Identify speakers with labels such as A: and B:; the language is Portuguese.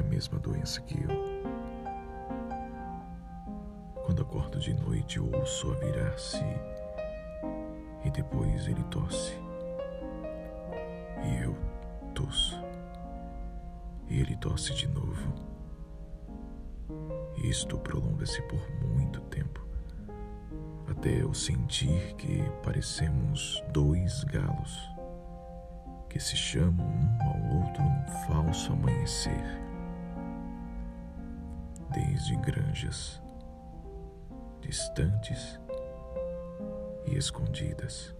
A: mesma doença que eu. Quando acordo de noite, ouço a virar-se e depois ele tosse. E eu tosso. E ele tosse de novo. Isto prolonga-se por muito tempo, até eu sentir que parecemos dois galos que se chamam um ao outro num falso amanhecer, desde granjas distantes e escondidas.